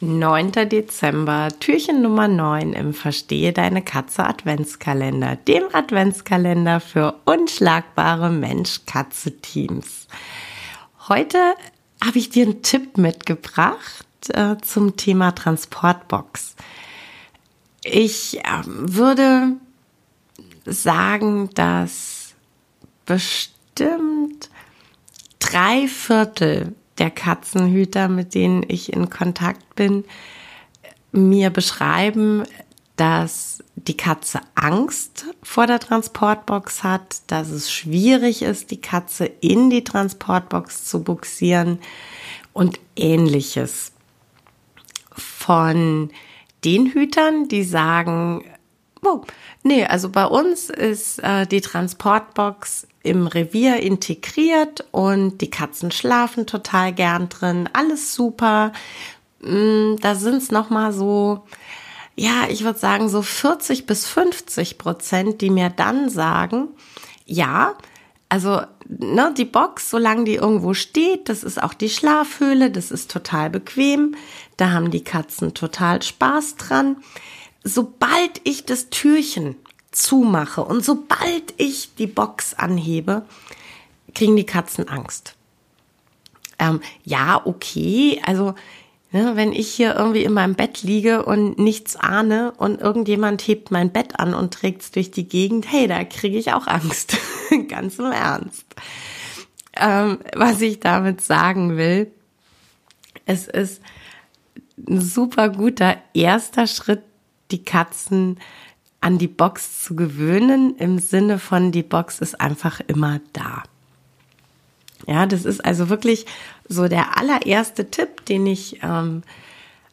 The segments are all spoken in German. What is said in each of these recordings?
9. Dezember, Türchen Nummer 9 im Verstehe deine Katze Adventskalender, dem Adventskalender für unschlagbare Mensch-Katze-Teams. Heute habe ich dir einen Tipp mitgebracht äh, zum Thema Transportbox. Ich äh, würde sagen, dass bestimmt drei Viertel der Katzenhüter, mit denen ich in Kontakt bin, mir beschreiben, dass die Katze Angst vor der Transportbox hat, dass es schwierig ist, die Katze in die Transportbox zu buxieren und ähnliches. Von den Hütern, die sagen, oh, nee, also bei uns ist äh, die Transportbox im Revier integriert und die Katzen schlafen total gern drin, alles super. Mm, da sind es nochmal so, ja, ich würde sagen so 40 bis 50 Prozent, die mir dann sagen, ja, also ne, die Box, solange die irgendwo steht, das ist auch die Schlafhöhle, das ist total bequem, da haben die Katzen total Spaß dran. Sobald ich das Türchen zumache und sobald ich die Box anhebe, kriegen die Katzen Angst. Ähm, ja, okay, also ne, wenn ich hier irgendwie in meinem Bett liege und nichts ahne und irgendjemand hebt mein Bett an und trägt es durch die Gegend, hey, da kriege ich auch Angst. Ganz im Ernst. Ähm, was ich damit sagen will, es ist ein super guter erster Schritt, die Katzen an die Box zu gewöhnen, im Sinne von, die Box ist einfach immer da. Ja, das ist also wirklich so der allererste Tipp, den ich ähm,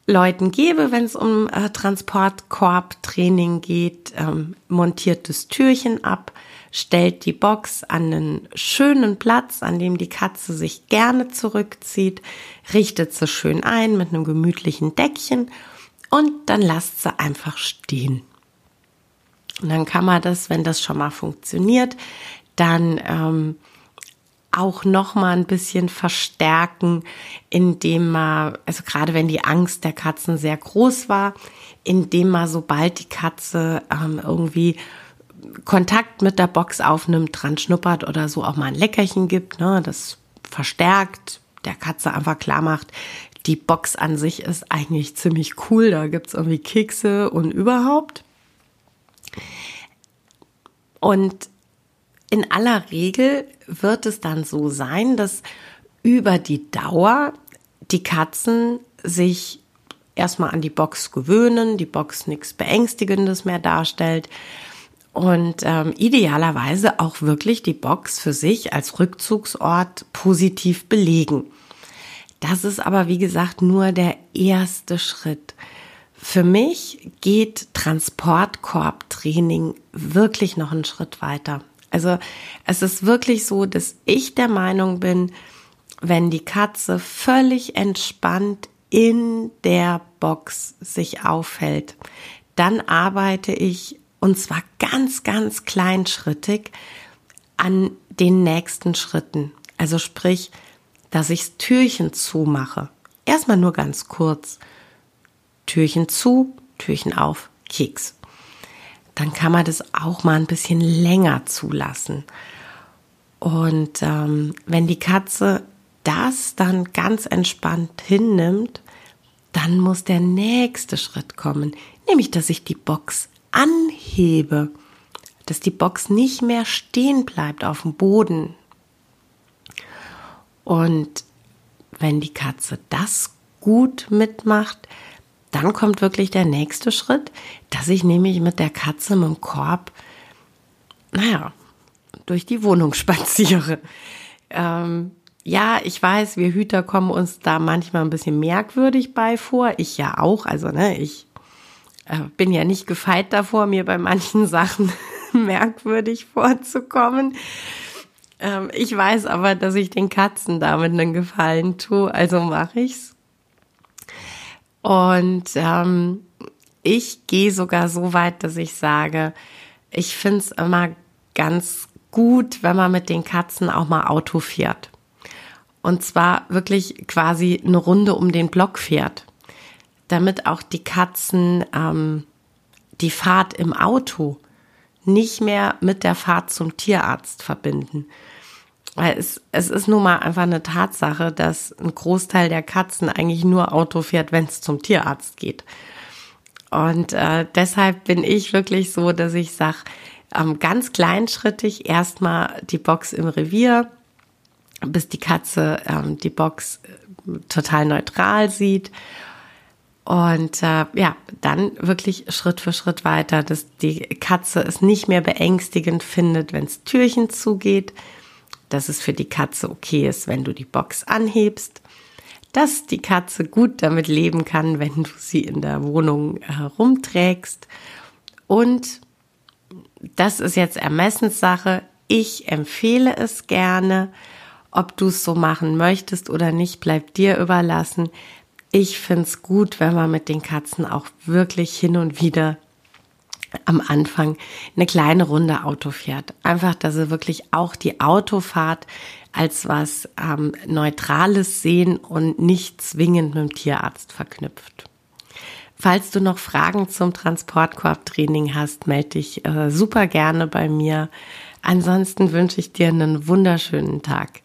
Leuten gebe, wenn es um äh, Transportkorb-Training geht. Ähm, montiert das Türchen ab, stellt die Box an einen schönen Platz, an dem die Katze sich gerne zurückzieht, richtet sie schön ein mit einem gemütlichen Deckchen und dann lasst sie einfach stehen. Und dann kann man das, wenn das schon mal funktioniert, dann ähm, auch noch mal ein bisschen verstärken, indem man, also gerade wenn die Angst der Katzen sehr groß war, indem man, sobald die Katze ähm, irgendwie Kontakt mit der Box aufnimmt, dran schnuppert oder so auch mal ein Leckerchen gibt, ne, das verstärkt, der Katze einfach klar macht, die Box an sich ist eigentlich ziemlich cool, da gibt's irgendwie Kekse und überhaupt. Und in aller Regel wird es dann so sein, dass über die Dauer die Katzen sich erstmal an die Box gewöhnen, die Box nichts Beängstigendes mehr darstellt und ähm, idealerweise auch wirklich die Box für sich als Rückzugsort positiv belegen. Das ist aber, wie gesagt, nur der erste Schritt. Für mich geht Transportkorbtraining wirklich noch einen Schritt weiter. Also es ist wirklich so, dass ich der Meinung bin, wenn die Katze völlig entspannt in der Box sich aufhält, dann arbeite ich und zwar ganz, ganz kleinschrittig an den nächsten Schritten. Also sprich, dass ich das Türchen zumache. Erstmal nur ganz kurz. Türchen zu, Türchen auf, Keks. Dann kann man das auch mal ein bisschen länger zulassen. Und ähm, wenn die Katze das dann ganz entspannt hinnimmt, dann muss der nächste Schritt kommen, nämlich dass ich die Box anhebe, dass die Box nicht mehr stehen bleibt auf dem Boden. Und wenn die Katze das gut mitmacht, dann kommt wirklich der nächste Schritt, dass ich nämlich mit der Katze mit dem Korb, naja, durch die Wohnung spaziere. Ähm, ja, ich weiß, wir Hüter kommen uns da manchmal ein bisschen merkwürdig bei vor. Ich ja auch. Also, ne, ich äh, bin ja nicht gefeit davor, mir bei manchen Sachen merkwürdig vorzukommen. Ähm, ich weiß aber, dass ich den Katzen damit einen Gefallen tue, also mache ich's. Und ähm, ich gehe sogar so weit, dass ich sage, ich finde es immer ganz gut, wenn man mit den Katzen auch mal Auto fährt. Und zwar wirklich quasi eine Runde um den Block fährt. damit auch die Katzen ähm, die Fahrt im Auto nicht mehr mit der Fahrt zum Tierarzt verbinden. Weil es, es ist nun mal einfach eine Tatsache, dass ein Großteil der Katzen eigentlich nur Auto fährt, wenn es zum Tierarzt geht. Und äh, deshalb bin ich wirklich so, dass ich sage, ähm, ganz kleinschrittig erstmal die Box im Revier, bis die Katze ähm, die Box äh, total neutral sieht. Und äh, ja, dann wirklich Schritt für Schritt weiter, dass die Katze es nicht mehr beängstigend findet, wenn es Türchen zugeht, dass es für die Katze okay ist, wenn du die Box anhebst, dass die Katze gut damit leben kann, wenn du sie in der Wohnung herumträgst. Und das ist jetzt Ermessenssache. Ich empfehle es gerne. Ob du es so machen möchtest oder nicht, bleibt dir überlassen. Ich finde es gut, wenn man mit den Katzen auch wirklich hin und wieder am Anfang eine kleine Runde Auto fährt. Einfach, dass sie wirklich auch die Autofahrt als was ähm, Neutrales sehen und nicht zwingend mit dem Tierarzt verknüpft. Falls du noch Fragen zum Transportkorb-Training hast, melde dich äh, super gerne bei mir. Ansonsten wünsche ich dir einen wunderschönen Tag.